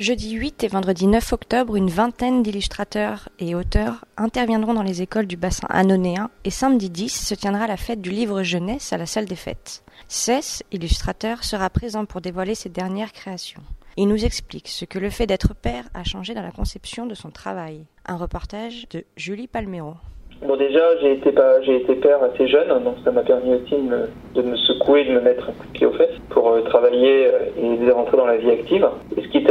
Jeudi 8 et vendredi 9 octobre, une vingtaine d'illustrateurs et auteurs interviendront dans les écoles du bassin anonéen et samedi 10 se tiendra la fête du livre jeunesse à la salle des fêtes. Cess, illustrateur, sera présent pour dévoiler ses dernières créations. Il nous explique ce que le fait d'être père a changé dans la conception de son travail. Un reportage de Julie Palmero. Bon déjà j'ai été père assez jeune donc ça m'a permis aussi de me, secouer, de me mettre un coup de pied aux fesses pour euh, travailler euh, et rentrer dans la vie active.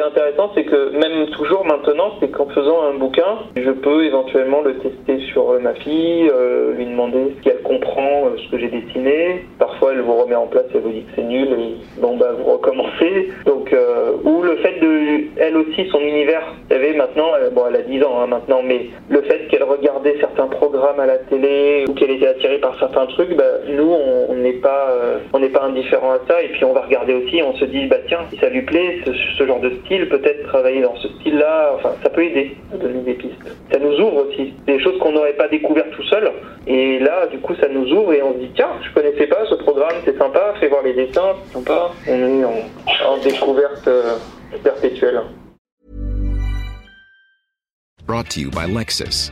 Intéressant c'est que même toujours maintenant c'est qu'en faisant un bouquin je peux éventuellement le tester sur euh, ma fille, euh, lui demander si elle comprend ce que j'ai dessiné. Parfois elle vous remet en place, elle vous dit que c'est nul et bon bah vous recommencez. Donc euh, ou le fait de elle aussi son univers, vous savez maintenant bon elle a 10 ans hein, maintenant mais le fait qu'elle regardait certains programmes à la télé ou qu'elle était attirée par certains trucs, bah, nous on n'est pas euh, on n'est pas indifférent à ça et puis on va regarder aussi, on se dit bah tiens si ça lui plaît ce, genre de style, peut-être travailler dans ce style-là, enfin ça peut aider à donner des pistes. Ça nous ouvre aussi des choses qu'on n'aurait pas découvertes tout seul et là du coup ça nous ouvre et on se dit tiens je connaissais pas ce programme, c'est sympa, fais voir les dessins, c'est sympa. On est en, en découverte euh, perpétuelle. Brought to you by Lexus.